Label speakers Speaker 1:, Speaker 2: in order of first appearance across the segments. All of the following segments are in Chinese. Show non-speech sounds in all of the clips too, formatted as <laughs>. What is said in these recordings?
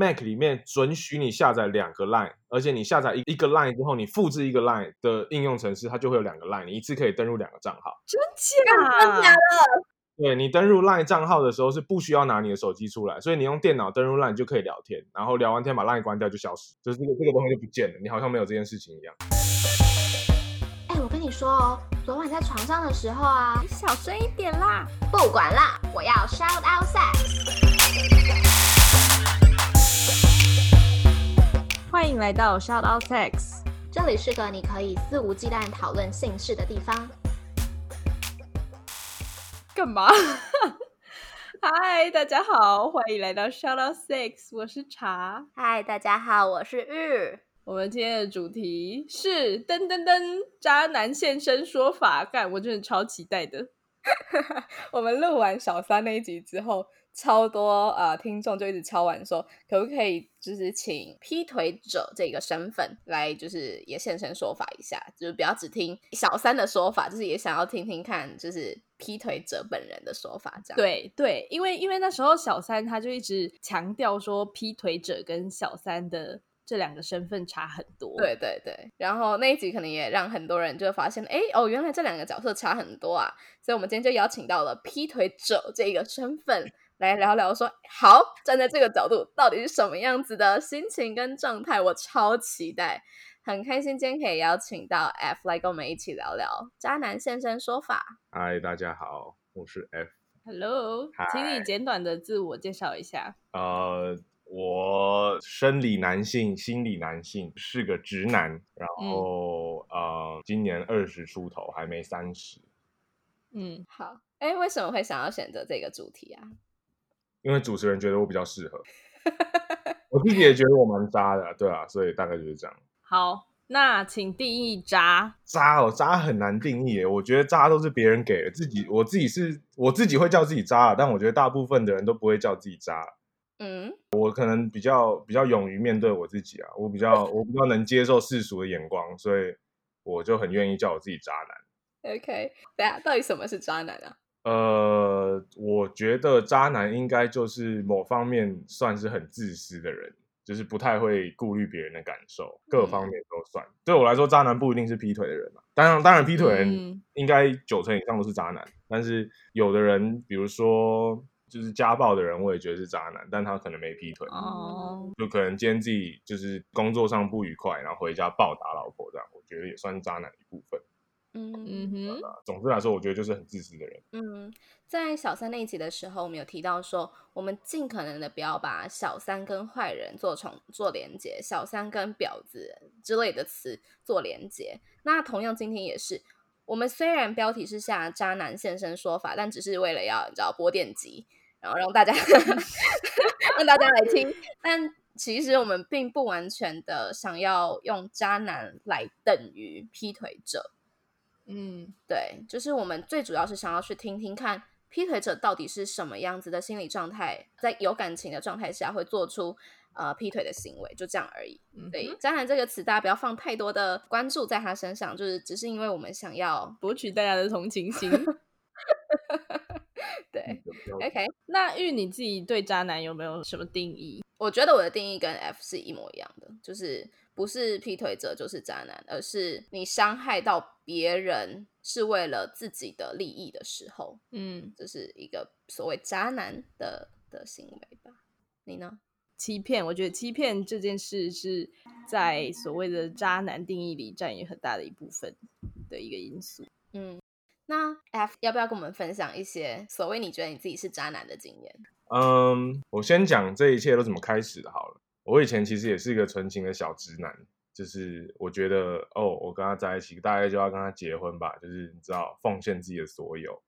Speaker 1: Mac 里面准许你下载两个 Line，而且你下载一一个 Line 之后，你复制一个 Line 的应用程式，它就会有两个 Line，你一次可以登录两个账号。
Speaker 2: 真
Speaker 3: 真假的？
Speaker 1: 对你登入 LINE 账号的时候是不需要拿你的手机出来，所以你用电脑登入 LINE 就可以聊天，然后聊完天把 LINE 关掉就消失，就是这个这个东西就不见了，你好像没有这件事情一样。
Speaker 3: 哎、我跟你说哦，昨晚在床上的时候啊，
Speaker 2: 你小声一点啦！
Speaker 3: 不管啦，我要 shout out
Speaker 2: 欢迎来到 Shout Out Sex。
Speaker 3: 这里是个你可以肆无忌惮讨论性事的地方。
Speaker 2: 干嘛？<laughs> 嗨，大家好，欢迎来到 Shout Out Sex，我是茶。
Speaker 3: 嗨，大家好，我是玉。
Speaker 2: 我们今天的主题是噔噔噔，渣男现身说法。干，我真的超期待的。<laughs> 我们录完小三那一集之后，超多呃听众就一直敲完说，可不可以就是请劈腿者这个身份来，就是也现身说法一下，就是不要只听小三的说法，就是也想要听听看，就是劈腿者本人的说法。这样对对，因为因为那时候小三他就一直强调说，劈腿者跟小三的。这两个身份差很多，对对对，然后那一集可能也让很多人就发现，哎哦，原来这两个角色差很多啊，所以我们今天就邀请到了劈腿者这个身份来聊聊，说好站在这个角度到底是什么样子的心情跟状态，我超期待，很开心今天可以邀请到 F 来跟我们一起聊聊渣男现身说法。
Speaker 1: 嗨，大家好，我是 F。
Speaker 2: Hello，请你简短的自我介绍一下。
Speaker 1: 呃，我生理男性，心理男性，是个直男，然后、呃，今年二十出头，还没三十。
Speaker 2: 嗯，好。哎，为什么会想要选择这个主题啊？
Speaker 1: 因为主持人觉得我比较适合，我自己也觉得我蛮渣的，对啊，所以大概就是这样。
Speaker 2: 好，那请定义渣。
Speaker 1: 渣哦，渣很难定义耶。我觉得渣都是别人给的，自己我自己是我自己会叫自己渣，但我觉得大部分的人都不会叫自己渣。
Speaker 2: 嗯，
Speaker 1: 我可能比较比较勇于面对我自己啊，我比较我比较能接受世俗的眼光，所以我就很愿意叫我自己渣男。
Speaker 2: OK，等下，到底什么是渣男啊？
Speaker 1: 呃，我觉得渣男应该就是某方面算是很自私的人，就是不太会顾虑别人的感受，各方面都算。对我来说，渣男不一定是劈腿的人嘛，当然，当然劈腿应该九成以上都是渣男，但是有的人，比如说就是家暴的人，我也觉得是渣男，但他可能没劈腿，
Speaker 2: 哦，
Speaker 1: 就可能今天自己就是工作上不愉快，然后回家暴打老婆这样，我觉得也算是渣男的一部分。
Speaker 3: 嗯
Speaker 2: 嗯哼，
Speaker 1: 总之来说，我觉得就是很自私的人。
Speaker 3: 嗯，在小三那一集的时候，我们有提到说，我们尽可能的不要把小三跟坏人做重做连接，小三跟婊子之类的词做连接。那同样今天也是，我们虽然标题是下渣男现身说法，但只是为了要你知道播电集，然后让大家 <laughs> 让大家来听，但。其实我们并不完全的想要用渣男来等于劈腿者，
Speaker 2: 嗯
Speaker 3: 对，就是我们最主要是想要去听听看劈腿者到底是什么样子的心理状态，在有感情的状态下会做出呃劈腿的行为，就这样而已。
Speaker 2: 嗯
Speaker 3: 对，渣男这个词大家不要放太多的关注在他身上，就是只是因为我们想要
Speaker 2: 博取大家的同情心。<laughs> <laughs>
Speaker 3: 对。OK，
Speaker 2: 那玉你自己对渣男有没有什么定义？
Speaker 3: 我觉得我的定义跟 F 是一模一样的，就是不是劈腿者就是渣男，而是你伤害到别人是为了自己的利益的时候，
Speaker 2: 嗯，
Speaker 3: 这是一个所谓渣男的的行为吧？你呢？
Speaker 2: 欺骗，我觉得欺骗这件事是在所谓的渣男定义里占有很大的一部分的一个因素。
Speaker 3: 嗯，那 F 要不要跟我们分享一些所谓你觉得你自己是渣男的经验？
Speaker 1: 嗯，我先讲这一切都怎么开始的好了。我以前其实也是一个纯情的小直男，就是我觉得哦，我跟他在一起，大概就要跟他结婚吧，就是你知道，奉献自己的所有。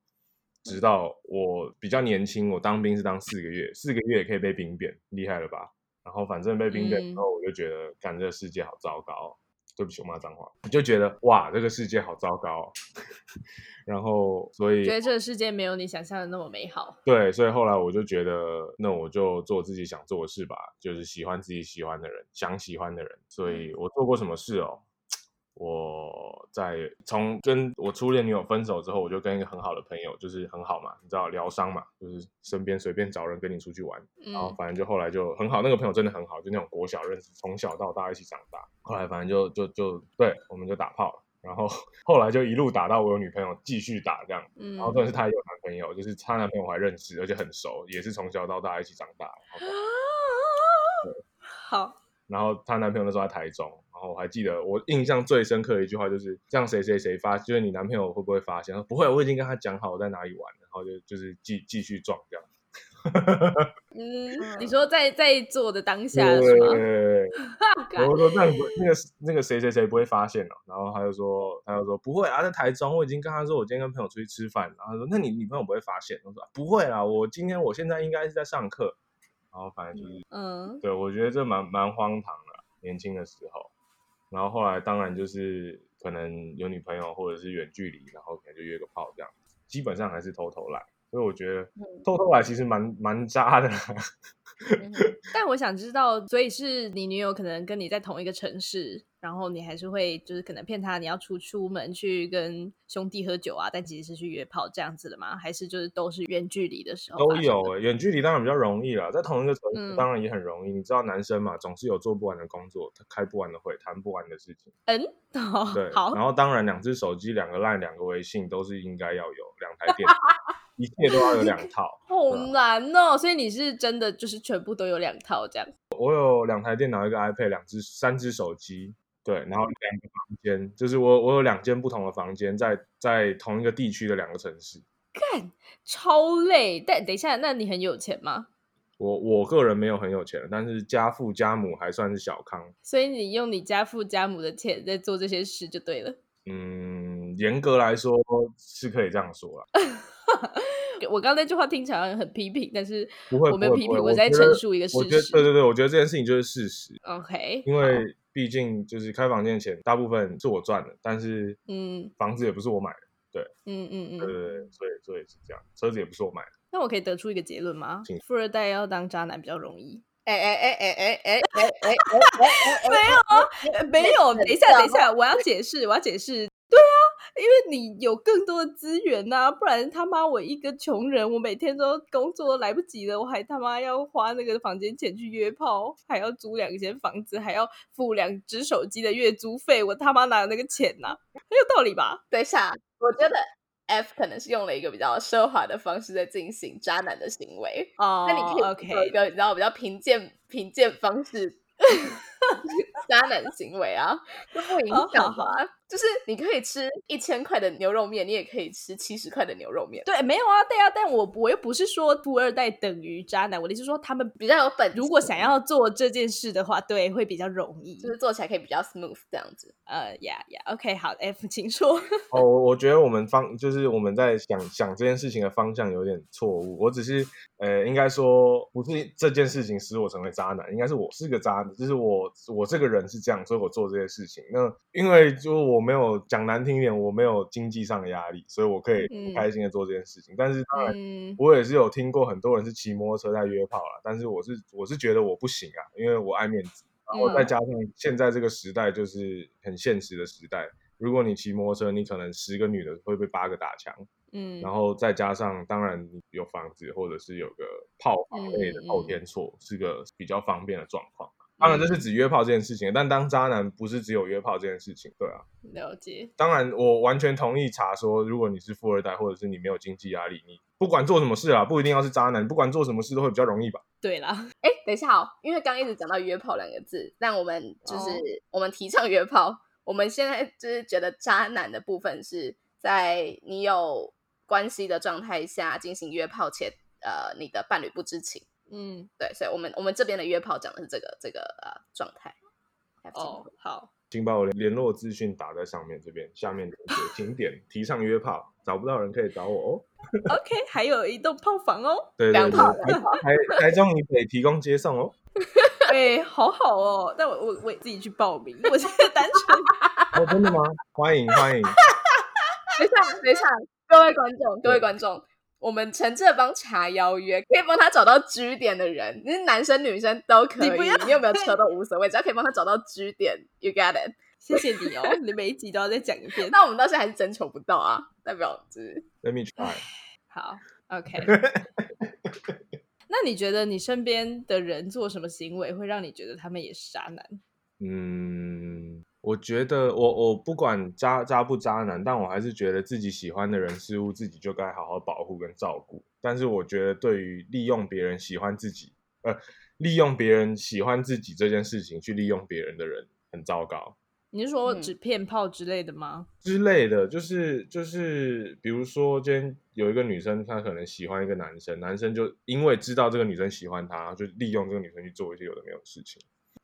Speaker 1: 直到我比较年轻，我当兵是当四个月，四个月也可以被兵变，厉害了吧？然后反正被兵变之后，我就觉得，干这个世界好糟糕哦。对不起，我骂脏话，我就觉得哇，这个世界好糟糕哦。<laughs> 然后所以
Speaker 2: 觉得这个世界没有你想象的那么美好。
Speaker 1: 对，所以后来我就觉得，那我就做自己想做的事吧，就是喜欢自己喜欢的人，想喜欢的人。所以我做过什么事哦？我在从跟我初恋女友分手之后，我就跟一个很好的朋友，就是很好嘛，你知道疗伤嘛，就是身边随便找人跟你出去玩，然后
Speaker 2: 嗯
Speaker 1: 反正就后来就很好，那个朋友真的很好，就那种国小认识，从小到大一起长大，后来反正就就就对，我们就打炮了。然后 <laughs> 后来就一路打到我有女朋友，继续打这样。
Speaker 2: 嗯
Speaker 1: 然后重点是她也有男朋友，就是她男朋友我还认识，而且很熟，也是从小到大一起长大。<laughs>
Speaker 2: 好，
Speaker 1: 然后她男朋友那时候在台中，然后我还记得我印象最深刻的一句话就是这样谁谁谁发，就是你男朋友会不会发现？他说不会，我已经跟他讲好我在哪里玩，然后就就是继继续撞这样。<laughs>
Speaker 2: 嗯，你说在在做的当下是吗？
Speaker 1: 我说那你不那个那个谁谁谁不会发现哦，然后他就说他就说不会啊，在台中我已经跟他说我今天跟朋友出去吃饭，然后他说那你女朋友不会发现？我说不会啦，我今天我现在应该是在上课，然后反正就是
Speaker 2: 嗯
Speaker 1: 对，我觉得这蛮蛮荒唐的，年轻的时候。然后后来当然就是可能有女朋友或者是远距离，然后可能就约个炮这样，基本上还是偷偷来。所以我觉得
Speaker 3: 嗯
Speaker 1: 偷偷来其实蛮蛮渣的啦。
Speaker 3: 嗯
Speaker 2: 但我想知道，所以是你女友可能跟你在同一个城市，然后你还是会就是可能骗她你要出出门去跟兄弟喝酒啊，但其实是去约炮这样子的吗？还是就是都是远距离的时候
Speaker 1: 都有欸，远距离当然比较容易啦，在同一个城市
Speaker 2: 嗯
Speaker 1: 当然也很容易。你知道男生嘛，总是有做不完的工作，开不完的会，谈不完的事情。
Speaker 2: 嗯，<laughs> 哦
Speaker 1: 对，
Speaker 2: 好
Speaker 1: 然后当然两只手机、两个 LINE、两个微信都是应该要有，两台电脑，一切都要有两套。
Speaker 2: 好难哦，所以你是真的就是全部都有两套这样。
Speaker 1: 我有两台电脑、一个 iPad、两只、三只手机，对，然后两个房间，就是我我有两间不同的房间，在在同一个地区的两个城市。
Speaker 2: 干超累，但等一下，那你很有钱吗？
Speaker 1: 我我个人没有很有钱，但是家父家母还算是小康。
Speaker 2: 所以你用你家父家母的钱在做这些事就对了。
Speaker 1: 嗯，严格来说是可以这样说啦。<laughs> <laughs>
Speaker 2: 我刚刚那句话听起来很批评，但是
Speaker 1: 不会，
Speaker 2: 我没有批评，我在陈述一个事实。
Speaker 1: 对对对，我觉得这件事情就是事实
Speaker 2: ，OK，
Speaker 1: 因为毕竟就是开房间的钱大部分是我赚的，但是
Speaker 2: 嗯
Speaker 1: 房子也不是我买的，
Speaker 2: 嗯嗯嗯，
Speaker 1: 对对对，所以所以是这样，车子也不是我买的。
Speaker 2: 那我可以得出一个结论吗
Speaker 1: 请？
Speaker 2: 富二代要当渣男比较容易？
Speaker 3: 哎哎哎哎哎哎哎哎哎，
Speaker 2: 没有啊，呃没有。等一下，等一下，我要解释，我要解释。因为你有更多的资源呐、不然他妈我一个穷人，我每天都工作都来不及了，我还他妈要花那个房间钱去约炮，还要租两间房子，还要付两只手机的月租费，我他妈哪有那个钱呐、很有道理吧？
Speaker 3: 等一下，我觉得 F 可能是用了一个比较奢华的方式在进行渣男的行为。
Speaker 2: 哦
Speaker 3: 那你可以有一个你知道比较贫贱贫贱方式 <laughs> 渣男行为啊，都不影
Speaker 2: 好好
Speaker 3: 响吧？就是你可以吃一千块的牛肉面，你也可以吃七十块的牛肉面，
Speaker 2: 对，没有啊，对啊，但我我又不是说富二代等于渣男，我的意思是说他们
Speaker 3: 比较有本。
Speaker 2: 如果想要做这件事的话，对，会比较容易。
Speaker 3: 就是做起来可以比较 smooth 这样子。
Speaker 2: 呃呀呀，OK，好，F，<laughs> 请说。
Speaker 1: 哦，我我觉得我们方就是我们在想想这件事情的方向有点错误。我只是呃，应该说不是这件事情使我成为渣男，应该是我是个渣男，就是我我这个人是这样，所以我做这些事情。那因为就我没有讲难听一点，我没有经济上的压力，所以我可以开心的做这件事情。但是当然。
Speaker 2: 嗯
Speaker 1: 我也是有听过很多人是骑摩托车在约炮啦，但是我是我是觉得我不行啊，因为我爱面子，然后再
Speaker 2: 嗯
Speaker 1: 加上现在这个时代就是很现实的时代，如果你骑摩托车，你可能十个女的会被八个打枪，
Speaker 2: 嗯，
Speaker 1: 然后再加上当然你有房子或者是有个炮房类的
Speaker 2: 嗯
Speaker 1: 后天错，是个比较方便的状况。当然这是
Speaker 2: 嗯
Speaker 1: 指约炮这件事情，但当渣男不是只有约炮这件事情，对啊。
Speaker 2: 了解。
Speaker 1: 当然，我完全同意查说，如果你是富二代，或者是你没有经济压力，你不管做什么事啊，不一定要是渣男，不管做什么事都会比较容易吧。
Speaker 2: 对啦，<laughs>
Speaker 3: 哎，等一下哦，因为刚刚一直讲到约炮两个字，但我们就是、
Speaker 2: 哦
Speaker 3: 我们提倡约炮，我们现在就是觉得渣男的部分是在你有关系的状态下进行约炮且呃你的伴侣不知情。
Speaker 2: 嗯，
Speaker 3: 对，所以我们我们这边的约炮讲的是这个这个呃状态。
Speaker 2: 哦，好，
Speaker 1: 请把我的联络资讯打在上面这边，下面连接，请点 <laughs> 提倡约炮，找不到人可以找我哦。
Speaker 2: OK，还有一栋炮房哦，
Speaker 1: 对对对，
Speaker 3: 两套
Speaker 1: 台台台中以北提供接送哦。<laughs>
Speaker 2: 哎、好好哦，但我我我自己去报名，我现在单纯。
Speaker 1: 哦，真的吗？欢迎欢迎。
Speaker 3: 等一下，等一下，各位观众，各位观众，我们诚挚的帮查邀约，可以帮他找到支点的人，你是男生女生都可以，
Speaker 2: 你不要
Speaker 3: 你有没有车都无所谓，只要可以帮他找到支点，you got it。
Speaker 2: 谢谢你哦，你每一集都要再讲一遍。<laughs>
Speaker 3: 那我们到现在还是征求不到啊，代表就是
Speaker 1: Let me try。
Speaker 2: 好，OK。<laughs> 那你觉得你身边的人做什么行为会让你觉得他们也是渣男？
Speaker 1: 嗯，我觉得我我不管渣渣不渣男，但我还是觉得自己喜欢的人事物，自己就该好好保护跟照顾。但是我觉得对于利用别人喜欢自己，呃，利用别人喜欢自己这件事情去利用别人的人，很糟糕。
Speaker 2: 你是说
Speaker 3: 嗯
Speaker 2: 纸片炮之类的吗？
Speaker 1: 之类的，就是就是，比如说今天有一个女生，她可能喜欢一个男生，男生就因为知道这个女生喜欢他，就利用这个女生去做一些有的没有的事情。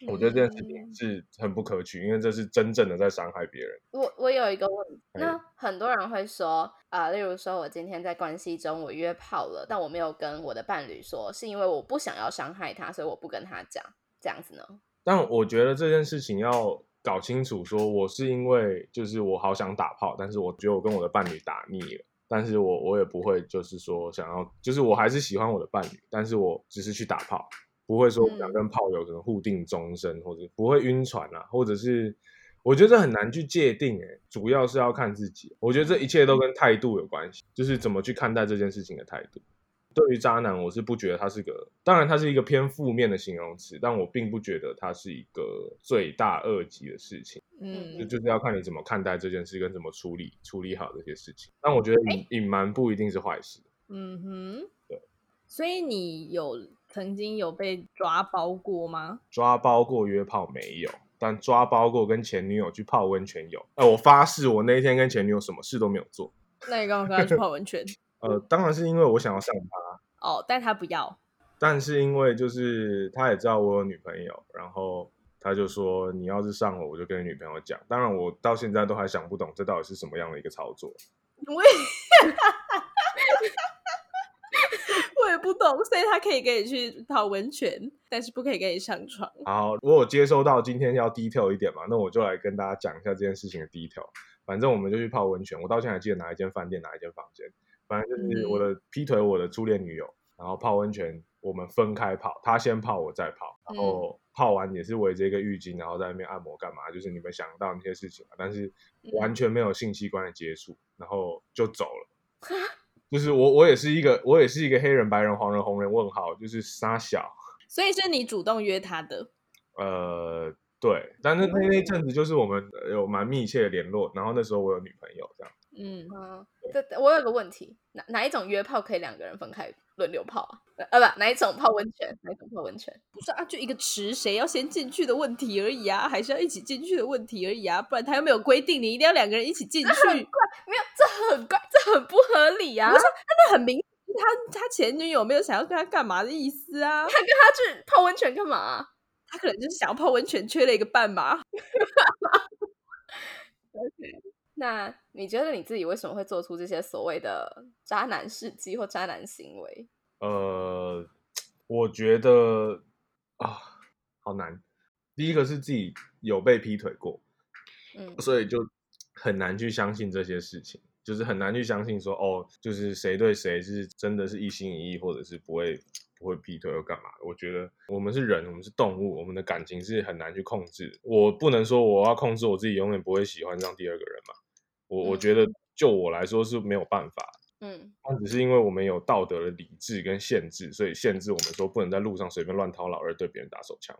Speaker 1: 我觉得这件事情
Speaker 2: 嗯
Speaker 1: 是很不可取，因为这是真正的在伤害别人。
Speaker 3: 我我有一个问题，
Speaker 1: 哎
Speaker 3: 那很多人会说啊、例如说我今天在关系中我约炮了，但我没有跟我的伴侣说，是因为我不想要伤害他，所以我不跟他讲，这样子呢？
Speaker 1: 但我觉得这件事情要搞清楚，说我是因为就是我好想打炮，但是我觉得我跟我的伴侣打腻了，但是我我也不会就是说想要，就是我还是喜欢我的伴侣，但是我只是去打炮，不会说想
Speaker 3: 嗯
Speaker 1: 跟炮友可能互定终身，或者不会晕船啊，或者是我觉得这很难去界定、欸，主要是要看自己。我觉得这一切都跟态度有关系，就是怎么去看待这件事情的态度。对于渣男，我是不觉得他是个，当然他是一个偏负面的形容词，但我并不觉得他是一个罪大恶极的事情。
Speaker 2: 嗯，
Speaker 1: 就是要看你怎么看待这件事，跟怎么处理处理好这些事情。但我觉得隐隐瞒不一定是坏事。
Speaker 2: 嗯哼，
Speaker 1: 对。
Speaker 2: 所以你有曾经有被抓包过吗？
Speaker 1: 抓包过约炮没有，但抓包过跟前女友去泡温泉有。哎、我发誓，我那一天跟前女友什么事都没有做。
Speaker 2: 那你刚刚跟他去泡温泉？<laughs>
Speaker 1: 呃，当然是因为我想要上他，
Speaker 2: 哦，但他不要。
Speaker 1: 但是因为就是他也知道我有女朋友，然后他就说你要是上我，我就跟你女朋友讲。当然，我到现在都还想不懂这到底是什么样的一个操作。
Speaker 2: 我也，我也不懂，所以他可以跟你去泡温泉，但是不可以跟你上床。
Speaker 1: 好，我有接收到今天要 detail 一点嘛，那我就来跟大家讲一下这件事情的 detail。反正我们就去泡温泉，我到现在还记得哪一间饭店，哪一间房间。反正就是我的劈腿我的初恋女友，然后泡温泉，我们分开泡，她先泡，我再泡，然后泡完也是围着一个浴巾，然后在那边按摩干嘛，就是你们想到那些事情嘛，但是完全没有性器官的接触，然后就走了。就是我，我也是一个，我也是一个黑人、白人、黄人、红人问号，就是沙小。
Speaker 2: 所以是你主动约他的。
Speaker 1: 呃，对，但是那那阵子就是我们呃有蛮密切的联络，然后那时候我有女朋友，这样
Speaker 2: 嗯，
Speaker 3: 嗯，这我有个问题，哪哪一种约炮可以两个人分开轮流泡啊？呃，不，哪一种泡温泉？哪一种泡温泉？
Speaker 2: 不是啊，就一个池谁要先进去的问题而已啊，还是要一起进去的问题而已啊，不然他又没有规定你一定要两个人一起进去，<laughs>
Speaker 3: 没有，这很怪，这很不合理啊！
Speaker 2: 不是那很明显他他前女友没有想要跟他干嘛的意思啊，
Speaker 3: 他跟他去泡温泉干嘛啊、
Speaker 2: 他可能就是想要泡温泉，缺了一个伴嘛。<laughs>
Speaker 3: 那你觉得你自己为什么会做出这些所谓的渣男事迹或渣男行为？
Speaker 1: 呃，我觉得啊，好难。第一个是自己有被劈腿过，
Speaker 3: 嗯
Speaker 1: 所以就很难去相信这些事情，就是很难去相信说哦，就是谁对谁是真的是一心一意，或者是不会不会劈腿又干嘛。我觉得我们是人，我们是动物，我们的感情是很难去控制。我不能说我要控制我自己，永远不会喜欢上第二个人嘛。我我
Speaker 3: 嗯
Speaker 1: 觉得就我来说是没有办法
Speaker 3: 嗯
Speaker 1: 那只是因为我们有道德的理智跟限制，所以限制我们说不能在路上随便乱掏老二对别人打手枪，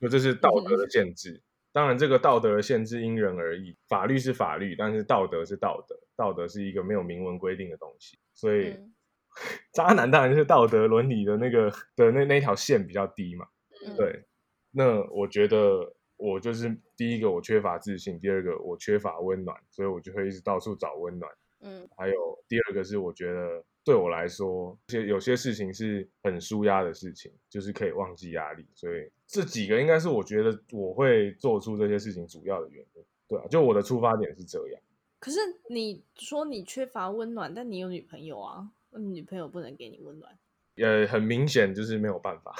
Speaker 1: 那这是道德的限制。当然，这个道德的限制因人而异，法律是法律，但是道德是道德，道德是一个没有明文规定的东西，所以、
Speaker 3: 嗯 <laughs>
Speaker 1: 渣男当然就是道德伦理的那个的那那条线比较低嘛。
Speaker 3: 嗯，
Speaker 1: 对，那我觉得我就是第一个我缺乏自信，第二个我缺乏温暖，所以我就会一直到处找温暖。
Speaker 3: 嗯
Speaker 1: 还有第二个是，我觉得对我来说，些有些事情是很舒压的事情，就是可以忘记压力。所以这几个应该是我觉得我会做出这些事情主要的原因。对啊，就我的出发点是这样。
Speaker 2: 可是你说你缺乏温暖，但你有女朋友啊，那你女朋友不能给你温暖。
Speaker 1: 呃，很明显就是没有办法。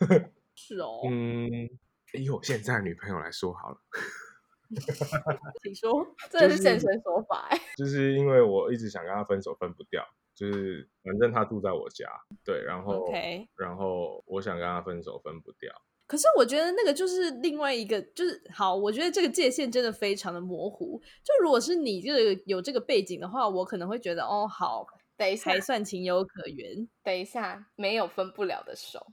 Speaker 1: <laughs>
Speaker 2: 是哦，
Speaker 1: 嗯，以我现在女朋友来说好了，<laughs>
Speaker 2: 请说。
Speaker 3: 这是现身说法哎、
Speaker 1: 就是因为我一直想跟她分手，分不掉。就是反正他住在我家，对，然后
Speaker 2: OK，
Speaker 1: 然后我想跟他分手，分不掉。
Speaker 2: 可是我觉得那个就是另外一个，就是好，我觉得这个界限真的非常的模糊。就如果是你这个有这个背景的话，我可能会觉得哦，好，
Speaker 3: 等一下
Speaker 2: 还，算情有可原。
Speaker 3: 等一下，没有分不了的手。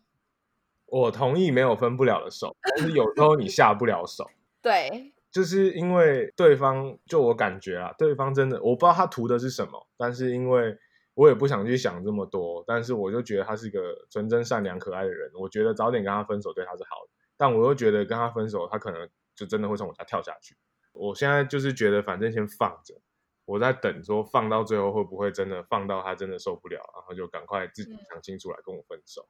Speaker 1: 我同意没有分不了的手，但是有时候你下不了手，<laughs>
Speaker 3: 对，
Speaker 1: 就是因为对方，就我感觉啊，对方真的我不知道他图的是什么，但是因为我也不想去想这么多，但是我就觉得他是一个纯真、善良、可爱的人，我觉得早点跟他分手对他是好的，但我又觉得跟他分手，他可能就真的会从我家跳下去。我现在就是觉得，反正先放着，我在等说放到最后会不会真的放到他真的受不了，然后就赶快自己想清楚来跟我分手。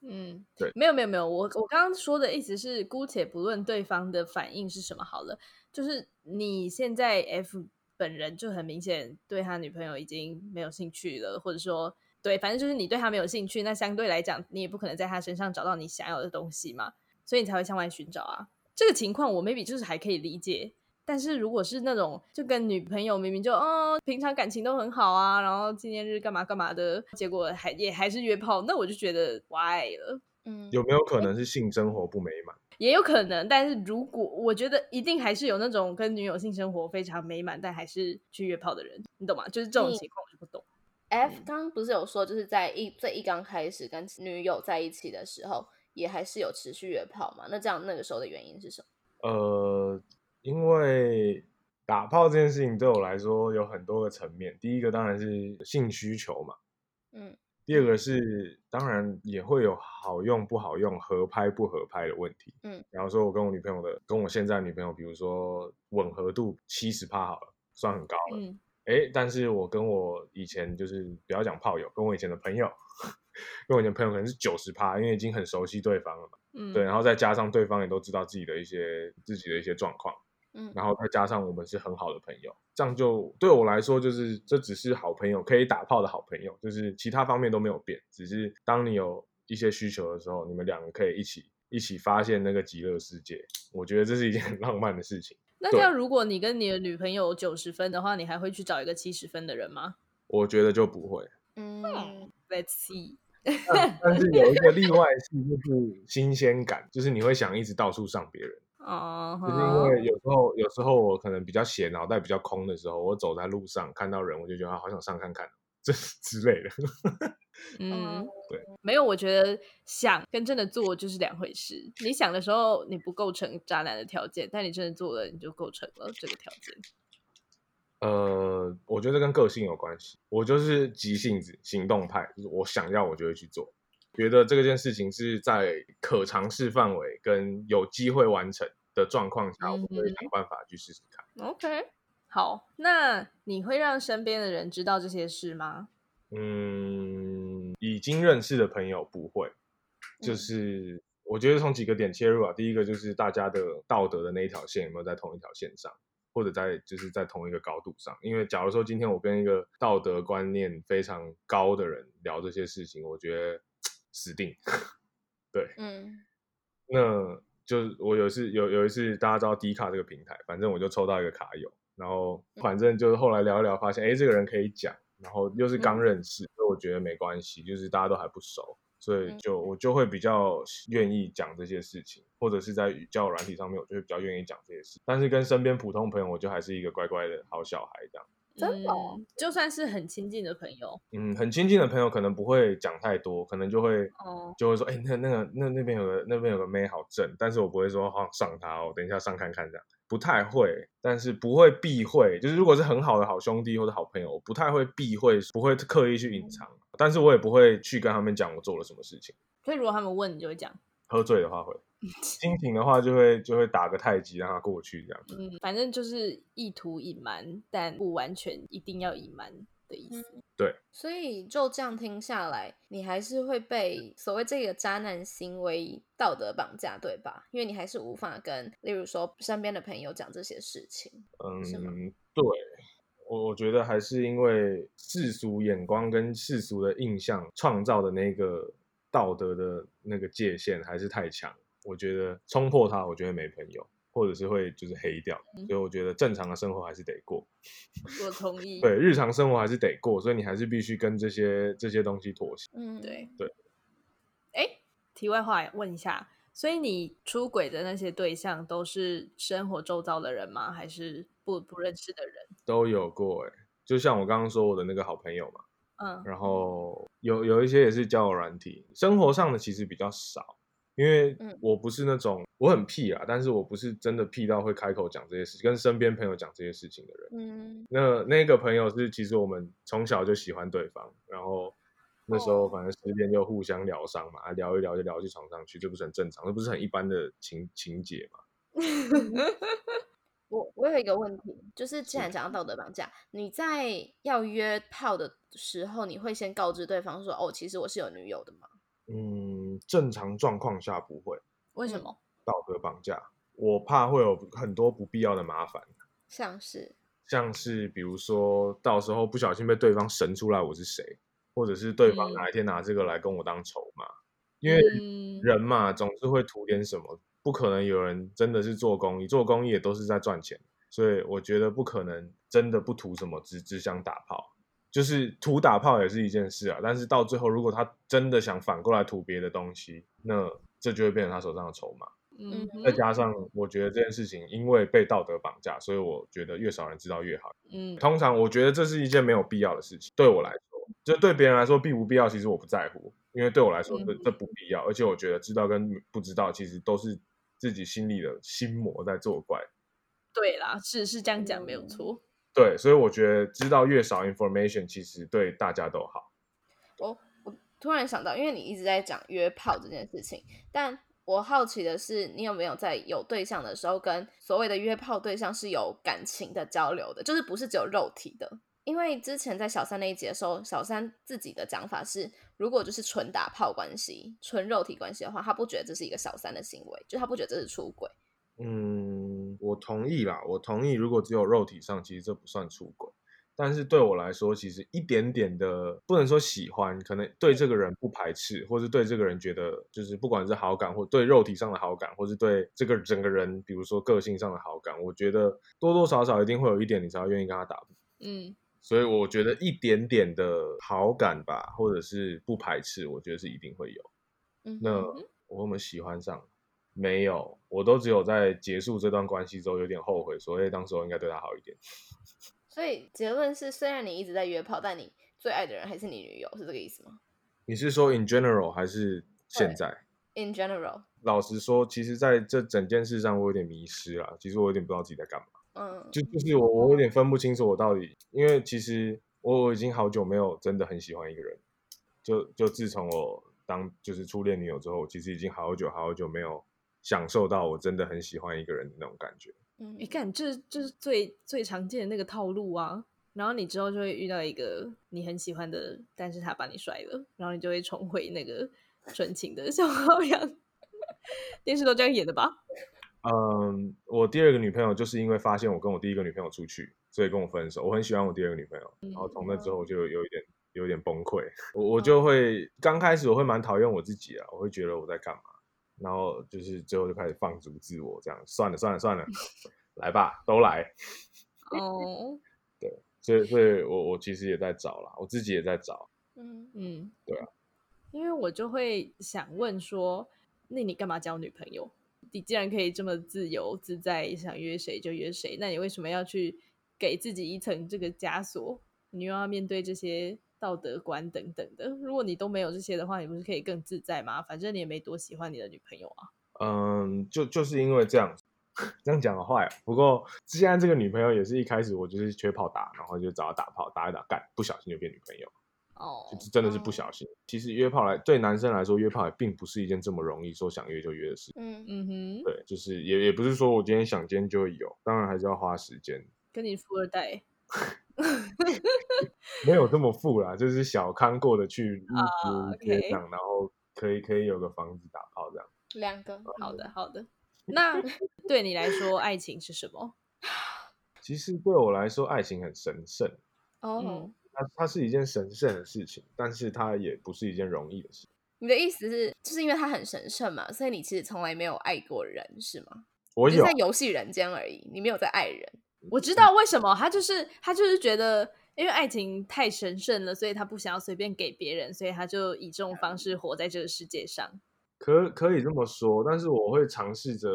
Speaker 2: 嗯，
Speaker 1: 对
Speaker 2: 没有没有没有，我我刚刚说的意思是，姑且不论对方的反应是什么好了，就是你现在 F 本人就很明显对他女朋友已经没有兴趣了，或者说对，反正就是你对他没有兴趣，那相对来讲，你也不可能在他身上找到你想要的东西嘛，所以你才会向外寻找啊。这个情况我 maybe 就是还可以理解，但是如果是那种就跟女朋友明明就哦平常感情都很好啊，然后纪念日干嘛干嘛的，结果还也还是约炮，那我就觉得 why 了。
Speaker 3: 嗯，
Speaker 1: 有没有可能是性生活不美满？
Speaker 2: 也有可能，但是如果我觉得一定还是有那种跟女友性生活非常美满，但还是去约炮的人，你懂吗？就是这种情况我就不懂。
Speaker 3: F 刚刚不是有说，就是在一最一刚开始跟女友在一起的时候，也还是有持续约炮嘛？那这样那个时候的原因是什么？
Speaker 1: 呃，因为打炮这件事情对我来说有很多个层面。第一个当然是性需求嘛，
Speaker 3: 嗯
Speaker 1: 第二个是当然也会有好用不好用、合拍不合拍的问题。
Speaker 3: 嗯，
Speaker 1: 然后说我跟我女朋友的，跟我现在女朋友，比如说吻合度七十趴好了，算很高了。
Speaker 2: 嗯
Speaker 1: 哎，但是我跟我以前就是不要讲炮友，跟我以前的朋友，<laughs> 跟我以前朋友可能是九十趴，因为已经很熟悉对方了嘛。
Speaker 2: 嗯，
Speaker 1: 对，然后再加上对方也都知道自己的一些自己的一些状况，
Speaker 3: 嗯
Speaker 1: 然后再加上我们是很好的朋友，这样就对我来说就是这只是好朋友，可以打炮的好朋友，就是其他方面都没有变，只是当你有一些需求的时候，你们两个可以一起一起发现那个极乐世界，我觉得这是一件 <laughs> 很浪漫的事情。
Speaker 2: 那这样如果你跟你的女朋友九十分的话，你还会去找一个七十分的人吗
Speaker 1: 我觉得就不会，
Speaker 3: 嗯
Speaker 2: ，？Let's see。<laughs>
Speaker 1: 但但是有一个例外是就是新鲜感，就是你会想一直到处上别人。
Speaker 2: 哦，
Speaker 1: 就是因为有时候，有时候我可能比较闲，脑袋比较空的时候，我走在路上看到人，我就觉得啊好想上看看，这之类的。<laughs>
Speaker 2: 嗯，
Speaker 1: 对，
Speaker 2: 没有，我觉得想跟真的做就是两回事。你想的时候，你不构成渣男的条件，但你真的做了，你就构成了这个条件。
Speaker 1: 呃，我觉得跟个性有关系。我就是急性子、行动派，就是我想要我就会去做。觉得这件事情是在可尝试范围跟有机会完成的状况下，我
Speaker 2: 嗯
Speaker 1: 会想办法去试试看。
Speaker 2: OK，好，那你会让身边的人知道这些事吗？
Speaker 1: 嗯，已经认识的朋友不会，就
Speaker 3: 嗯
Speaker 1: 是我觉得从几个点切入啊，第一个就是大家的道德的那一条线有没有在同一条线上，或者在就是在同一个高度上。因为假如说今天我跟一个道德观念非常高的人聊这些事情，我觉得 <tsk> 死定。<laughs> 对，
Speaker 3: 嗯
Speaker 1: 那就是我有一次有有一次大家知道 D 卡这个平台，反正我就抽到一个卡友，然后反正就是后来聊一聊，发现哎这个人可以讲，然后又是刚认识，所以我觉得没关系，就是大家都还不熟，所以就我就会比较愿意讲这些事情，或者是在语教软体上面，我就会比较愿意讲这些事。但是跟身边普通朋友，我就还是一个乖乖的好小孩这样。
Speaker 3: 真的哦
Speaker 2: 嗯就算是很亲近的朋友，
Speaker 1: 嗯，很亲近的朋友可能不会讲太多，可能就会
Speaker 2: 哦。
Speaker 1: 就会说，哎、那那个那那边有个那边有个妹好正，但是我不会说好想上她哦，等一下上看看这样，不太会，但是不会避讳，就是如果是很好的好兄弟或者好朋友，我不太会避讳，不会刻意去隐藏，但是我也不会去跟他们讲我做了什么事情。
Speaker 2: 所以如果他们问，你就会讲，
Speaker 1: 喝醉的话会，清醒的话就会就会打个太极让他过去这样。
Speaker 2: 嗯，反正就是意图隐瞒，但不完全一定要隐瞒的意思。
Speaker 3: 对所以就这样听下来，你还是会被所谓这个渣男行为道德绑架，对吧？因为你还是无法跟，例如说身边的朋友讲这些事情。
Speaker 1: 嗯，对，我我觉得还是因为世俗眼光跟世俗的印象创造的那个道德的那个界限还是太强，我觉得冲破它，我觉得没朋友，或者是会就是黑掉，所以我觉得正常的生活还是得过，
Speaker 2: 我同 <laughs> 意。
Speaker 1: 对，日常生活还是得过，所以你还是必须跟这些这些东西妥协。
Speaker 3: 嗯，
Speaker 2: 对
Speaker 1: 对。
Speaker 2: 哎，题外话问一下，所以你出轨的那些对象都是生活周遭的人吗？还是不不认识的人？
Speaker 1: 都有过哎、就像我刚刚说我的那个好朋友嘛，
Speaker 2: 嗯
Speaker 1: 然后有有一些也是交友软体，生活上的其实比较少，因为
Speaker 3: 嗯
Speaker 1: 我不是那种我很屁啊，但是我不是真的屁到会开口讲这些事情，跟身边朋友讲这些事情的人。
Speaker 3: 嗯，
Speaker 1: 那那个朋友是其实我们从小就喜欢对方，然后那时候
Speaker 3: 哦
Speaker 1: 反正身边就互相疗伤嘛，啊聊一聊就聊去床上去，这不是很正常，这不是很一般的情情节嘛？<laughs>
Speaker 3: 我我有一个问题，就是既然讲到道德绑架，你在要约炮的时候，你会先告知对方说，哦，其实我是有女友的吗？
Speaker 1: 嗯，正常状况下不会
Speaker 3: 嗯
Speaker 2: 为什么？
Speaker 1: 道德绑架，我怕会有很多不必要的麻烦。
Speaker 3: 像是，
Speaker 1: 像是比如说到时候不小心被对方神出来我是谁，或者是对方
Speaker 2: 嗯
Speaker 1: 哪一天拿这个来跟我当筹码，因为
Speaker 2: 嗯
Speaker 1: 人嘛总是会图点什么，不可能有人真的是做公益，做公益也都是在赚钱，所以我觉得不可能真的不图什么，只只想打炮。就是图打炮也是一件事啊，但是到最后如果他真的想反过来图别的东西，那这就会变成他手上的筹码。
Speaker 2: 嗯
Speaker 1: 再加上我觉得这件事情因为被道德绑架，所以我觉得越少人知道越好。
Speaker 2: 嗯
Speaker 1: 通常我觉得这是一件没有必要的事情，对我来说，就对别人来说必不必要，其实我不在乎，因为对我来说这
Speaker 2: 嗯
Speaker 1: 这不必要，而且我觉得知道跟不知道其实都是自己心里的心魔在作怪。
Speaker 2: 对啦，是是这样讲没有
Speaker 3: 嗯
Speaker 2: 错。
Speaker 1: 对，所以我觉得知道越少 information，其实对大家都好。
Speaker 3: 我我突然想到，因为你一直在讲约炮这件事情，但我好奇的是，你有没有在有对象的时候，跟所谓的约炮对象是有感情的交流的，就是不是只有肉体的？因为之前在小三那一节的时候，小三自己的讲法是，如果就是纯打炮关系、纯肉体关系的话，他不觉得这是一个小三的行为，就他不觉得这是出轨。
Speaker 1: 嗯，我同意啦，我同意。如果只有肉体上，其实这不算出轨。但是对我来说，其实一点点的不能说喜欢，可能对这个人不排斥，或是对这个人觉得就是不管是好感，或对肉体上的好感，或是对这个整个人，比如说个性上的好感，我觉得多多少少一定会有一点，你才会愿意跟他打。
Speaker 2: 嗯
Speaker 1: 所以我觉得一点点的好感吧，或者是不排斥，我觉得是一定会有。
Speaker 3: 嗯
Speaker 1: 那我有没有喜欢上？没有，我都只有在结束这段关系之后有点后悔，所以当时候应该对他好一点。<laughs>
Speaker 3: 所以结论是，虽然你一直在约炮，但你最爱的人还是你女友，是这个意思吗
Speaker 1: 你是说 in general 还是现在
Speaker 3: ？？In general，
Speaker 1: 老实说，其实在这整件事上，我有点迷失了。其实我有点不知道自己在干嘛，
Speaker 3: 嗯，
Speaker 1: 就就是我我有点分不清楚我到底，因为其实我我已经好久没有真的很喜欢一个人，就就自从我当就是初恋女友之后，其实已经好久好久没有享受到我真的很喜欢一个人的那种感觉。
Speaker 3: 嗯
Speaker 2: 你看，这这是最最常见的那个套路啊。然后你之后就会遇到一个你很喜欢的，但是他把你甩了，然后你就会重回那个纯情的小羔羊。<laughs> 电视都这样演的吧？
Speaker 1: 嗯，我第二个女朋友就是因为发现我跟我第一个女朋友出去，所以跟我分手。我很喜欢我第二个女朋友，然后从那之后就有有一点有点崩溃。<laughs> 我我就会刚开始我会蛮讨厌我自己啊，我会觉得我在干嘛，然后就是最后就开始放逐自我，这样算了算了算了，<laughs> 来吧，都来。
Speaker 2: 哦，<laughs> 对
Speaker 1: 所以所以我我其实也在找啦，我自己也在找。
Speaker 3: 嗯
Speaker 2: 嗯，
Speaker 1: 对啊，
Speaker 2: 因为我就会想问说，那你干嘛交女朋友？你既然可以这么自由自在，想约谁就约谁，那你为什么要去给自己一层这个枷锁？你又要面对这些道德观等等的。如果你都没有这些的话，你不是可以更自在吗？反正你也没多喜欢你的女朋友啊。
Speaker 1: 嗯，就就是因为这样，<laughs> 这样讲的坏、不过现在这个女朋友也是一开始我就是缺炮打，然后就找她打炮，打一打干，不小心就变女朋友。
Speaker 2: 哦
Speaker 1: 就是真的是不小心。其实约炮来对男生来说，约炮也并不是一件这么容易说想约就约的事。
Speaker 3: 嗯
Speaker 2: 嗯哼，
Speaker 1: 对，就是也也不是说我今天想今天就会有，当然还是要花时间，
Speaker 2: 跟你富二代 <laughs> <laughs>
Speaker 1: 没有这么富啦，就是小康过得去，衣
Speaker 2: 啊
Speaker 1: 服街
Speaker 2: OK
Speaker 1: 上，然后可以可以有个房子打炮这样。
Speaker 3: 两个
Speaker 2: 好的，好的。那对你来说，爱情是什么？<sighs>
Speaker 1: 其实对我来说，爱情很神圣，
Speaker 3: 哦
Speaker 2: 嗯。
Speaker 1: 它它是一件神圣的事情，但是它也不是一件容易的事。
Speaker 3: 你的意思是，就是因为它很神圣嘛，所以你其实从来没有爱过人，是吗？
Speaker 1: 我有
Speaker 3: 在游戏人间而已，你没有在爱人。
Speaker 2: 我知道为什么，他就是他就是觉得，因为爱情太神圣了，所以他不想要随便给别人，所以他就以这种方式活在这个世界上。
Speaker 1: 可可以这么说，但是我会尝试着，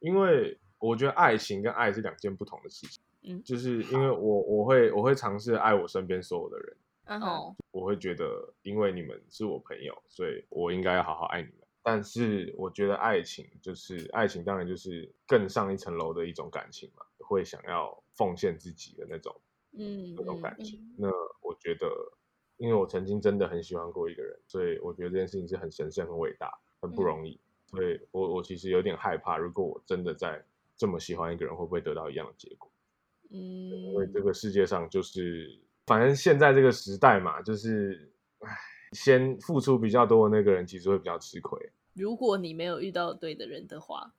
Speaker 1: 因为我觉得爱情跟爱是两件不同的事情。
Speaker 2: 嗯
Speaker 1: 就是因为我我会我会尝试爱我身边所有的人，
Speaker 3: 嗯哼，
Speaker 2: 哦，
Speaker 1: 我会觉得因为你们是我朋友，所以我应该要好好爱你们。但是我觉得爱情就是爱情，当然就是更上一层楼的一种感情嘛，会想要奉献自己的那种
Speaker 2: 嗯
Speaker 1: 那种
Speaker 2: 嗯
Speaker 1: 感情。那我觉得，因为我曾经真的很喜欢过一个人，所以我觉得这件事情是很神圣、很伟大、很不
Speaker 3: 嗯
Speaker 1: 容易。所以我我其实有点害怕，如果我真的在这么喜欢一个人，会不会得到一样的结果？嗯因为
Speaker 2: 嗯，
Speaker 1: 这个世界上就是，反正现在这个时代嘛，就是，唉，先付出比较多的那个人，其实会比较吃亏。
Speaker 2: 如果你没有遇到对的人的话，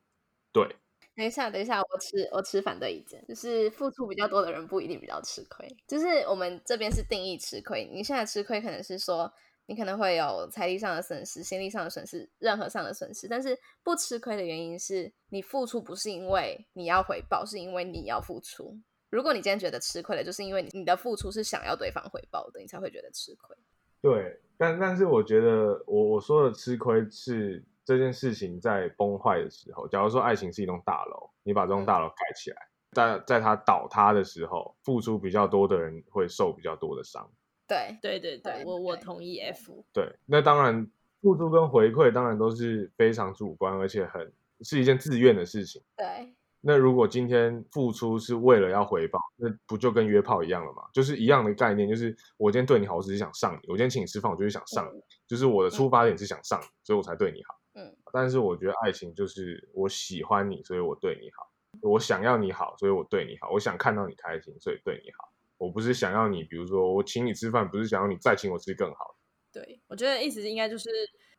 Speaker 1: 对，
Speaker 3: 等一下，等一下，我持我持反对意见，就是付出比较多的人不一定比较吃亏，就是我们这边是定义吃亏。你现在吃亏可能是说你可能会有财力上的损失、心理上的损失、任何上的损失，但是不吃亏的原因是你付出不是因为你要回报，是因为你要付出。如果你今天觉得吃亏了，就是因为你你的付出是想要对方回报的，你才会觉得吃亏。
Speaker 1: 对，但但是我觉得我我说的吃亏是这件事情在崩坏的时候，假如说爱情是一栋大楼，你把这栋大楼盖起来，在在它倒塌的时候，付出比较多的人会受比较多的伤。
Speaker 3: 对，
Speaker 2: 对对对，我我同意 F。
Speaker 1: 对，那当然付出跟回馈当然都是非常主观，而且很是一件自愿的事情。
Speaker 3: 对，
Speaker 1: 那如果今天付出是为了要回报，那不就跟约炮一样了吗？就是一样的概念，就是我今天对你好，我只是想上你；我今天请你吃饭，我就是想上你，就是我的出发点是想上你，所以我才对你好。
Speaker 3: 嗯，
Speaker 1: 但是我觉得爱情就是我喜欢你，所以我对你好；我想要你好，所以我对你好；我想看到你开心，所以对你好。我不是想要你，比如说我请你吃饭，不是想要你再请我吃更好。
Speaker 2: 对，我觉得意思应该就是，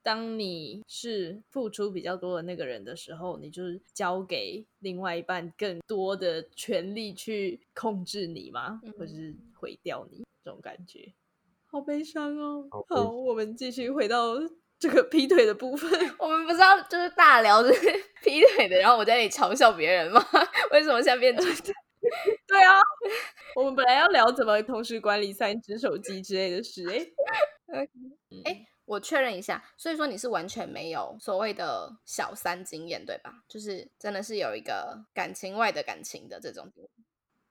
Speaker 2: 当你是付出比较多的那个人的时候，你就是交给另外一半更多的权利去控制你吗？或
Speaker 3: 嗯
Speaker 2: 是毁掉你这种感觉，好悲伤哦。
Speaker 1: 好
Speaker 2: 我们继续回到这个劈腿的部分。<laughs>
Speaker 3: 我们不是要就是大聊就是劈腿的，然后我在那里嘲笑别人吗？<laughs> 为什么现在变成 <laughs>
Speaker 2: 对啊，我们本来要聊怎么同时管理三只手机之类的事、欸，
Speaker 3: 哎，我确认一下，所以说你是完全没有所谓的小三经验，对吧？就是真的是有一个感情外的感情的这种。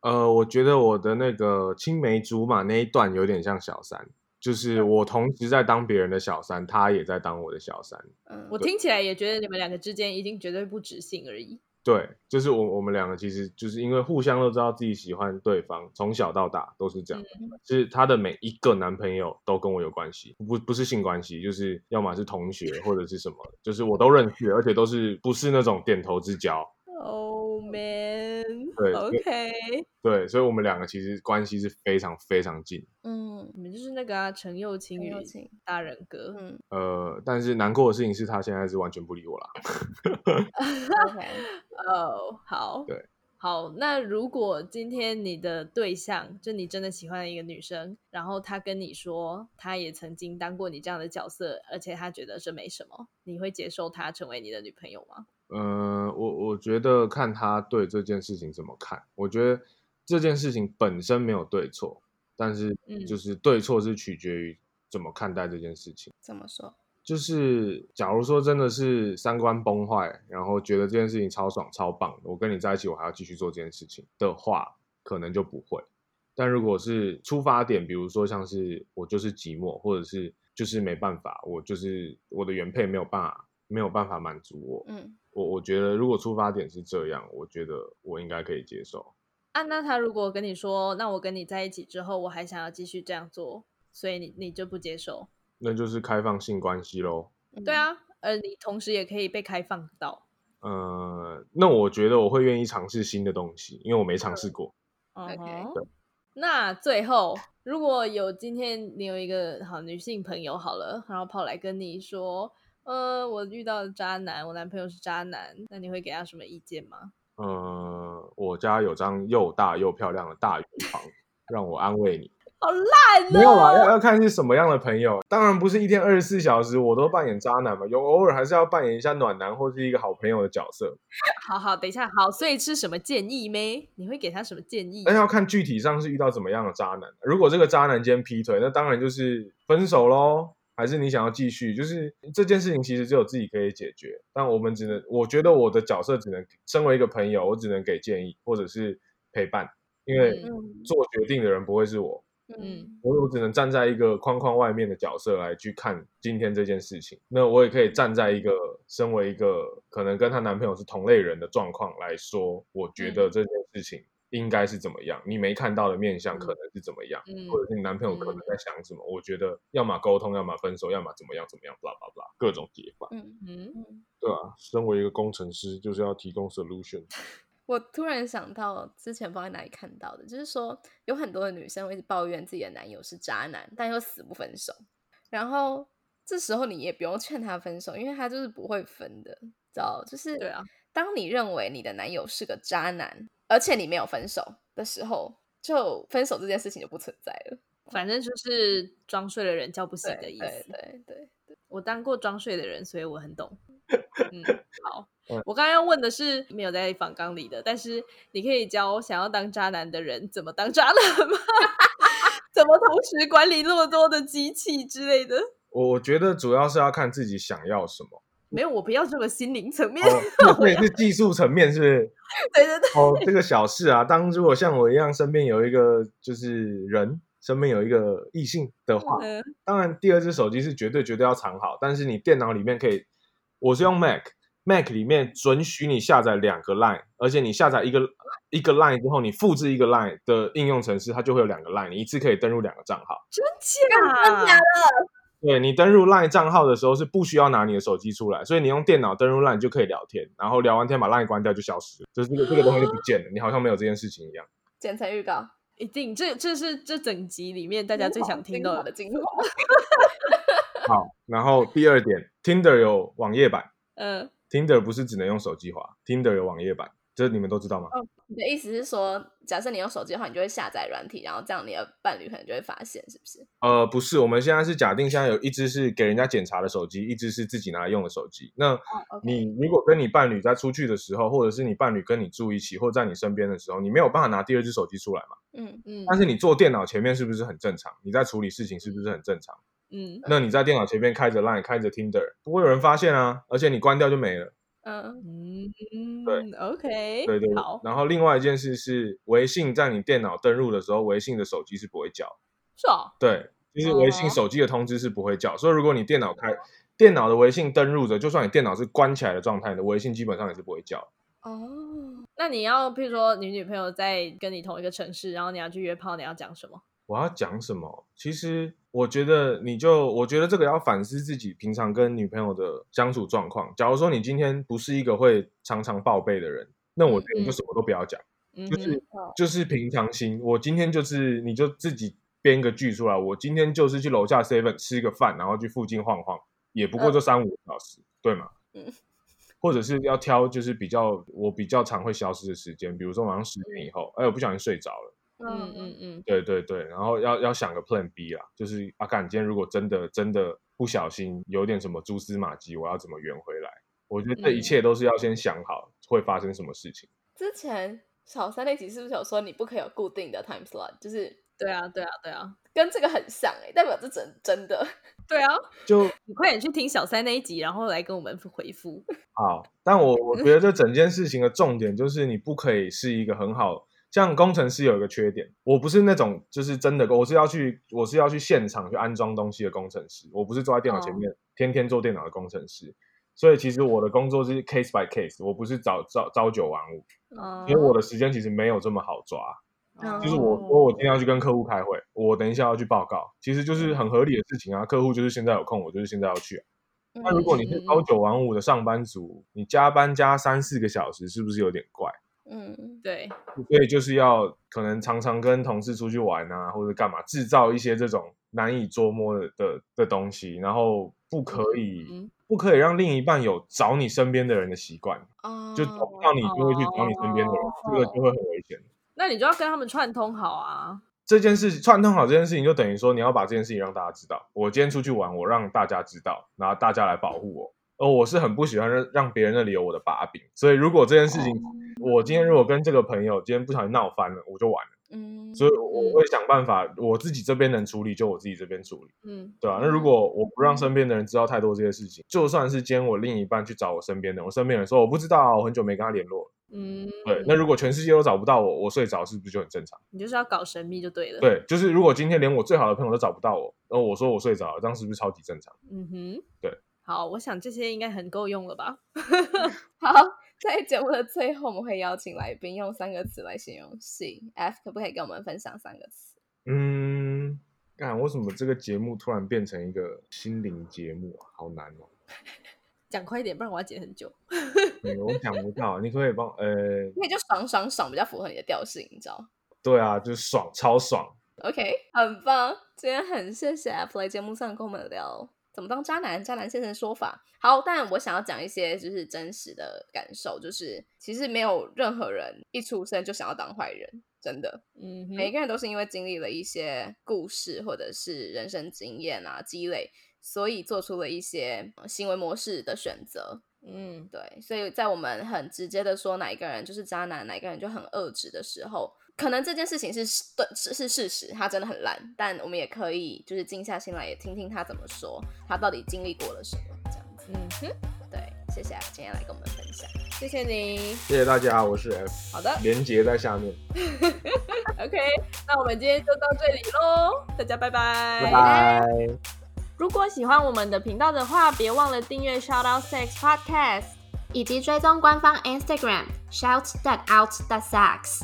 Speaker 1: 呃，我觉得我的那个青梅竹马那一段有点像小三，就是我同时在当别人的小三，他也在当我的小三。
Speaker 3: 嗯，
Speaker 2: 我听起来也觉得你们两个之间一定绝对不止性而已。
Speaker 1: 对，就是我我们两个其实就是因为互相都知道自己喜欢对方，从小到大都是这样。就是她的每一个男朋友都跟我有关系，不不是性关系，就是要么是同学或者是什么，就是我都认识，而且都是不是那种点头之交。
Speaker 2: Oh man，
Speaker 1: 对
Speaker 2: OK，
Speaker 1: 对，所以我们两个其实关系是非常非常近。
Speaker 3: 嗯
Speaker 2: 你们就是那个啊，陈幼卿与
Speaker 3: 陈幼卿
Speaker 2: 大人哥。
Speaker 3: 嗯
Speaker 1: 呃，但是难过的事情是他现在是完全不理我啦。
Speaker 3: ，OK，
Speaker 2: 哦，<laughs> 好，
Speaker 1: 对，
Speaker 2: 好。那如果今天你的对象，就你真的喜欢的一个女生，然后她跟你说，她也曾经当过你这样的角色，而且她觉得这没什么，你会接受她成为你的女朋友吗？
Speaker 1: 呃，我我觉得看他对这件事情怎么看。我觉得这件事情本身没有对错，但是
Speaker 2: 嗯
Speaker 1: 就是对错是取决于怎么看待这件事情。
Speaker 3: 怎么说？
Speaker 1: 就是假如说真的是三观崩坏，然后觉得这件事情超爽超棒，我跟你在一起，我还要继续做这件事情的话，可能就不会。但如果是出发点，比如说像是我就是寂寞，或者是就是没办法，我就是我的原配没有办法没有办法满足我，
Speaker 3: 嗯，
Speaker 1: 我我觉得如果出发点是这样，我觉得我应该可以接受。
Speaker 2: 啊，那他如果跟你说，那我跟你在一起之后，我还想要继续这样做，所以你你就不接受？
Speaker 1: 那就是开放性关系喽。
Speaker 3: 嗯
Speaker 2: 对，啊，而，你同时也可以被开放到。
Speaker 1: 呃，那我觉得我会愿意尝试新的东西，因为我没尝试过。
Speaker 2: 嗯
Speaker 3: OK
Speaker 2: 哼那最后，如果有今天你有一个好女性朋友好了，然后跑来跟你说，呃，我遇到了渣男，我男朋友是渣男，那你会给他什么意见吗？
Speaker 1: 呃，我家有张又大又漂亮的大鱼床，让我安慰你。
Speaker 2: 好烂
Speaker 1: 没有啦，
Speaker 2: 哦！
Speaker 1: 要要看是什么样的朋友。当然不是一天二十四小时我都扮演渣男嘛，有偶尔还是要扮演一下暖男或是一个好朋友的角色。<laughs>
Speaker 2: 好好，等一下，好，所以是什么建议没？你会给他什么建议？
Speaker 1: 那要看具体上是遇到怎么样的渣男。如果这个渣男今天劈腿，那当然就是分手喽。还是你想要继续？就是这件事情其实只有自己可以解决，但我们只能，我觉得我的角色只能身为一个朋友，我只能给建议或者是陪伴，因为
Speaker 3: 嗯
Speaker 1: 做决定的人不会是我，
Speaker 3: 嗯
Speaker 1: 我我只能站在一个框框外面的角色来去看今天这件事情。那我也可以站在一个身为一个可能跟她男朋友是同类人的状况来说，我觉得
Speaker 2: 嗯
Speaker 1: 这件事情应该是怎么样，你没看到的面相
Speaker 2: 嗯
Speaker 1: 可能是怎么样，
Speaker 2: 嗯
Speaker 1: 或者是你男朋友可能在想什么。我觉得要么沟通，要么分手，要么怎么样怎么样，blah blah blah，各种解法。
Speaker 3: 嗯
Speaker 2: 嗯，
Speaker 3: 嗯。
Speaker 1: 对啊，身为一个工程师，就是要提供 solution。<laughs>
Speaker 3: 我突然想到，之前不知道在哪里看到的，就是说有很多的女生会一直抱怨自己的男友是渣男，但又死不分手。然后这时候你也不用劝他分手，因为他就是不会分的，知道？就是
Speaker 2: 对啊，
Speaker 3: 当你认为你的男友是个渣男，而且你没有分手的时候，就分手这件事情就不存在了。
Speaker 2: 反正就是装睡的人叫不醒的意思。
Speaker 3: 对对对，
Speaker 2: 我当过装睡的人，所以我很懂。<laughs> 嗯，好 <laughs>
Speaker 1: 嗯。
Speaker 2: 我刚刚要问的是没有在访纲里的，但是你可以教想要当渣男的人怎么当渣男吗？<laughs> 怎么同时管理那么多的机器之类的？
Speaker 1: 我我觉得主要是要看自己想要什么。
Speaker 2: 没有，我不要这么心灵层面。
Speaker 1: 哦，那也 <laughs> 是技术层面，是不是？
Speaker 2: 对 <laughs> 对对，
Speaker 1: 哦，这个小事啊，当如果像我一样身边有一个就是人，身边有一个异性的话，
Speaker 2: 嗯
Speaker 1: 当然第二只手机是绝对绝对要藏好，但是你电脑里面可以，我是用 Mac，Mac 里面准许你下载两个 Line，而且你下载一个一个 Line 之后，你复制一个 Line 的应用程式，它就会有两个 Line，你一次可以登录两个账号。
Speaker 2: 真假？
Speaker 3: 假的？
Speaker 1: 对你登录 LINE 账号的时候是不需要拿你的手机出来，所以你用电脑登录 LINE 就可以聊天，然后聊完天把 LINE 关掉就消失了，就是这个这个东西就不见了，你好像没有这件事情一样。
Speaker 3: 剪成预告，
Speaker 2: 一定，这这是这整集里面大家最想听到
Speaker 3: 的
Speaker 2: 的。
Speaker 3: 精华。<laughs>
Speaker 1: 好，然后第二点，Tinder 有网页版
Speaker 2: 嗯
Speaker 1: ，，Tinder 不是只能用手机滑，Tinder 有网页版，这你们都知道吗？
Speaker 3: 哦，你的意思是说，假设你用手机的话，你就会下载软体，然后这样你的伴侣可能就会发现，是不是？
Speaker 1: 呃，不是，我们现在是假定现在有一只是给人家检查的手机，一只是自己拿来用的手机。那你如果跟你伴侣在出去的时候，或者是你伴侣跟你住一起，或者在你身边的时候，你没有办法拿第二只手机出来嘛？
Speaker 3: 嗯
Speaker 2: 嗯
Speaker 1: 但是你坐电脑前面是不是很正常？你在处理事情是不是很正常？
Speaker 2: 嗯
Speaker 1: 那你在电脑前面开着 Line、开着 Tinder，不会有人发现啊，而且你关掉就没了。
Speaker 3: 嗯
Speaker 2: 嗯，
Speaker 1: 对
Speaker 2: ，OK，
Speaker 1: 对对。
Speaker 2: 好，
Speaker 1: 然后另外一件事是，微信在你电脑登录的时候，微信的手机是不会叫。
Speaker 2: 是哦，
Speaker 1: 对，就是微信
Speaker 2: 哦
Speaker 1: 手机的通知是不会叫。所以如果你电脑开电脑的微信登录着，就算你电脑是关起来的状态，你的微信基本上也是不会叫。
Speaker 3: 哦，
Speaker 2: 那你要，譬如说你女朋友在跟你同一个城市，然后你要去约炮，你要讲什么？
Speaker 1: 我要讲什么？其实我觉得你就，我觉得这个要反思自己平常跟女朋友的相处状况。假如说你今天不是一个会常常报备的人，那我觉得你就什么都不要讲，
Speaker 2: 嗯
Speaker 1: 就是
Speaker 3: 哦
Speaker 1: 就是平常心。我今天就是你就自己编个剧出来，我今天就是去楼下 seven 吃个饭，然后去附近晃晃，也不过就三五个小时，对吗？
Speaker 3: 嗯 <laughs>
Speaker 1: 或者是要挑就是比较我比较常会消失的时间，比如说晚上十点以后，哎，我不小心睡着了。
Speaker 2: 嗯嗯嗯，
Speaker 1: 对对对，然后要要想个 Plan B 啦，就是阿干，今天如果真的真的不小心有点什么蛛丝马迹，我要怎么圆回来？我觉得这一
Speaker 2: 嗯
Speaker 1: 切都是要先想好会发生什么事情。
Speaker 3: 之前小三那集是不是有说你不可以有固定的 time slot，就是
Speaker 2: 对啊，对啊，对啊，
Speaker 3: 跟这个很像哎、代表这真真的。<laughs>
Speaker 2: 对啊，
Speaker 1: 就
Speaker 2: 你快点去听小三那一集，然后来跟我们回复。
Speaker 1: 好，但我我觉得这整件事情的重点就是你不可以是一个很好。像工程师有一个缺点，我不是那种就是真的，我是要去我是要去现场去安装东西的工程师，我不是坐在电脑前面、天天做电脑的工程师。所以其实我的工作是 case by case，我不是早朝朝九晚五，
Speaker 2: 嗯
Speaker 1: 因为我的时间其实没有这么好抓。
Speaker 3: 嗯
Speaker 1: 就是我说我今天要去跟客户开会，我等一下要去报告，其实就是很合理的事情啊。客户就是现在有空，我就是现在要去、啊。那如果你是朝九晚五的上班族，你加班加三四个小时，是不是有点怪？
Speaker 3: 嗯
Speaker 2: 对，
Speaker 1: 所以就是要可能常常跟同事出去玩啊，或者干嘛，制造一些这种难以捉摸的的的东西，然后不可以、
Speaker 2: 嗯
Speaker 1: 不可以让另一半有找你身边的人的习惯，
Speaker 3: 哦，
Speaker 1: 就找不到你就会去找你身边的人，
Speaker 3: 哦
Speaker 1: 这个就会很危险。
Speaker 2: 那你就要跟他们串通好啊。
Speaker 1: 这件事串通好这件事情，就等于说你要把这件事情让大家知道。我今天出去玩，我让大家知道，然后大家来保护我。而我是很不喜欢让让别人那里有我的把柄，所以如果这件事情，我今天如果跟这个朋友今天不小心闹翻了，我就完了。
Speaker 3: 嗯
Speaker 1: 所以我会想办法，我自己这边能处理就我自己这边处理，
Speaker 2: 嗯，
Speaker 1: 对吧、那如果我不让身边的人知道太多这些事情，就算是今天我另一半去找我身边的人，我身边人说我不知道很久没跟他联络了，
Speaker 2: 嗯，
Speaker 1: 对，那如果全世界都找不到我，我睡着是不是就很正常？
Speaker 2: 你就是要搞神秘就对了。，
Speaker 1: 对，就是如果今天连我最好的朋友都找不到我，然后我说我睡着了，这样是不是超级正常？
Speaker 2: 嗯哼，
Speaker 1: 对。
Speaker 2: 好，我想这些应该很够用了吧？<laughs>
Speaker 3: 好，在节目的最后，我们会邀请来宾用三个词来形容性。F 可不可以跟我们分享三个词？
Speaker 1: 嗯，干为什么这个节目突然变成一个心灵节目啊？好难哦。<laughs>
Speaker 2: 讲快一点，不然我要剪很久。
Speaker 1: 嗯我想不到，你可以帮呃，
Speaker 3: 那就爽爽爽比较符合你的调性，你知道
Speaker 1: 对啊，就是爽，超爽。
Speaker 3: ？OK，很棒。今天很谢谢 F 来节目上跟我们聊怎么当渣男，渣男先生的说法。好，但我想要讲一些就是真实的感受，就是其实没有任何人一出生就想要当坏人，真的。
Speaker 2: 嗯哼，
Speaker 3: 每个人都是因为经历了一些故事或者是人生经验啊积累，所以做出了一些呃行为模式的选择。
Speaker 2: 嗯
Speaker 3: 对，所以在我们很直接的说哪一个人就是渣男，哪一个人就很恶质的时候，可能这件事情是对是是事实，他真的很烂，但我们也可以就是静下心来，也听听他怎么说，他到底经历过了什么，这样子。
Speaker 2: 嗯哼，
Speaker 3: 对，谢谢今天来跟我们分享。
Speaker 2: 谢谢你。
Speaker 1: 谢谢大家，我是 F，
Speaker 2: 好的
Speaker 1: 连接在下面，，<laughs>
Speaker 2: OK，那我们今天就到这里喽，大家拜拜，
Speaker 1: 拜拜。
Speaker 2: 如果喜欢我们的频道的话，别忘了订阅 Shout Out Sex Podcast。
Speaker 4: 以及追踪官方 Instagram shout that out That sex。